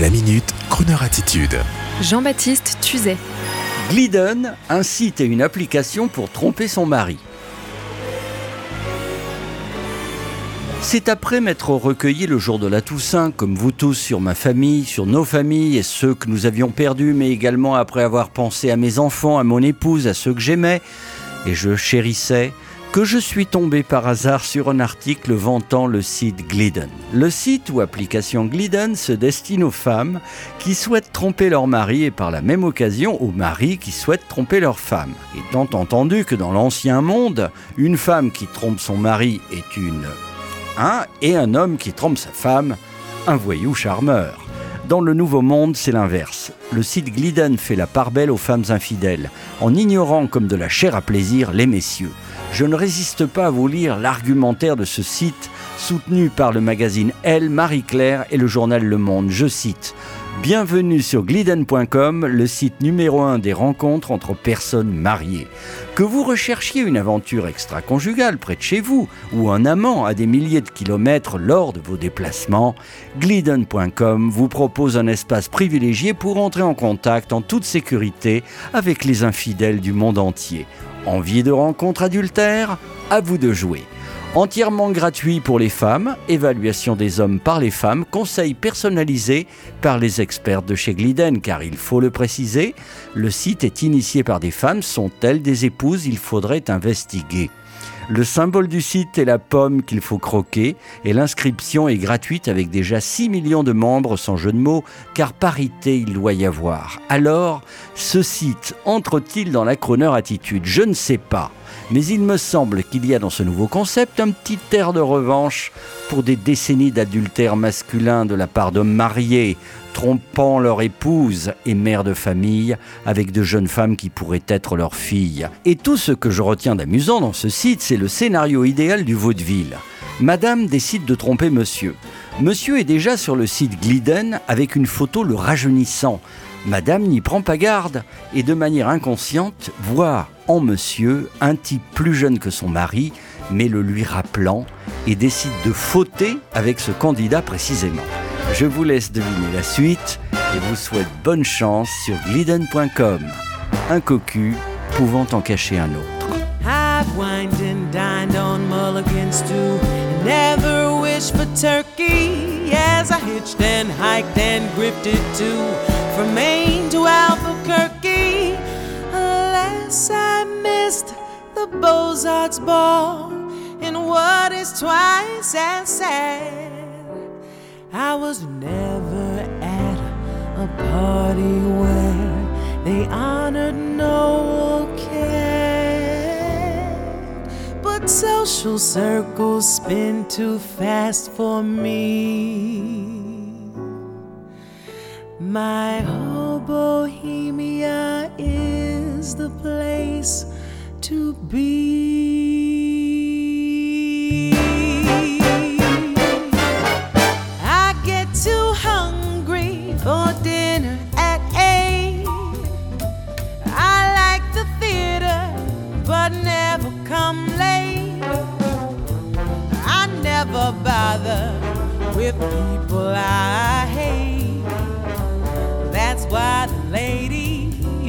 La minute, Kroneur attitude. Jean-Baptiste Tuzet. Glidden, un site et une application pour tromper son mari. C'est après m'être recueilli le jour de la Toussaint, comme vous tous, sur ma famille, sur nos familles et ceux que nous avions perdus, mais également après avoir pensé à mes enfants, à mon épouse, à ceux que j'aimais et je chérissais, que je suis tombé par hasard sur un article vantant le site Glidden. Le site ou application Glidden se destine aux femmes qui souhaitent tromper leur mari et par la même occasion aux maris qui souhaitent tromper leur femme. Étant entendu que dans l'ancien monde, une femme qui trompe son mari est une un et un homme qui trompe sa femme, un voyou charmeur. Dans le Nouveau Monde, c'est l'inverse. Le site Glidden fait la part belle aux femmes infidèles, en ignorant comme de la chair à plaisir les messieurs. Je ne résiste pas à vous lire l'argumentaire de ce site, soutenu par le magazine Elle, Marie-Claire et le journal Le Monde. Je cite Bienvenue sur gliden.com, le site numéro un des rencontres entre personnes mariées. Que vous recherchiez une aventure extra-conjugale près de chez vous ou un amant à des milliers de kilomètres lors de vos déplacements, gliden.com vous propose un espace privilégié pour entrer en contact en toute sécurité avec les infidèles du monde entier. Envie de rencontres adultères À vous de jouer. Entièrement gratuit pour les femmes, évaluation des hommes par les femmes, conseils personnalisés par les experts de chez Gliden, car il faut le préciser, le site est initié par des femmes, sont-elles des épouses? Il faudrait investiguer. Le symbole du site est la pomme qu'il faut croquer et l'inscription est gratuite avec déjà 6 millions de membres sans jeu de mots car parité il doit y avoir. Alors, ce site entre-t-il dans la chroneur attitude Je ne sais pas. Mais il me semble qu'il y a dans ce nouveau concept un petit air de revanche pour des décennies d'adultère masculin de la part d'hommes mariés, trompant leur épouse et mère de famille avec de jeunes femmes qui pourraient être leurs filles. Et tout ce que je retiens d'amusant dans ce site, c'est le scénario idéal du vaudeville. Madame décide de tromper monsieur. Monsieur est déjà sur le site Gliden avec une photo le rajeunissant. Madame n'y prend pas garde et de manière inconsciente voit en monsieur un type plus jeune que son mari, mais le lui rappelant, et décide de fauter avec ce candidat précisément. Je vous laisse deviner la suite et vous souhaite bonne chance sur glidden.com. Un cocu pouvant en cacher un autre. I've turkey as I hitched and hiked and grifted too. From Maine to Albuquerque. Alas, I missed the Beaux-Arts ball. And what is twice as sad, I was never at a party where they honored no care. But social circles spin too fast for me. My whole bohemia is the place to be.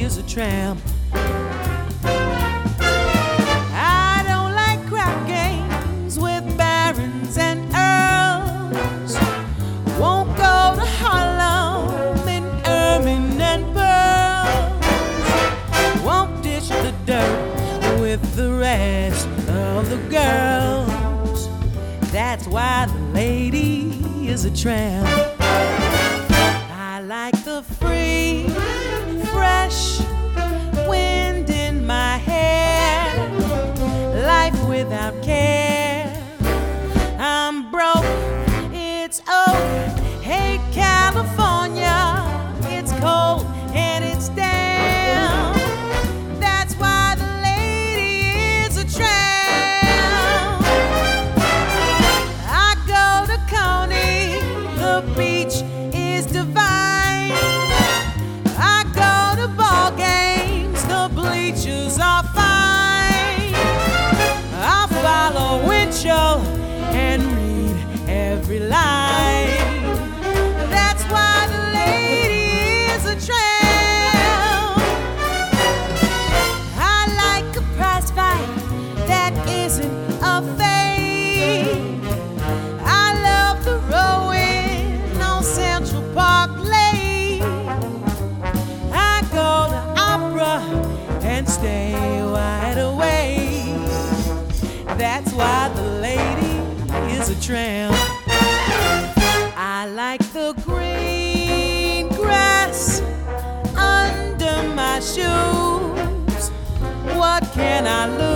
Is a tramp. I don't like crap games with barons and earls. Won't go to Harlem in ermine and pearls. Won't dish the dirt with the rest of the girls. That's why the lady is a tramp. I like the free, fresh wind in my hair, life without care. I'm broke, it's over. Hey, California, it's cold and it's damp. That's why the lady is a tramp. I go to Coney, the beach stay wide awake. That's why the lady is a tramp. I like the green grass under my shoes. What can I lose?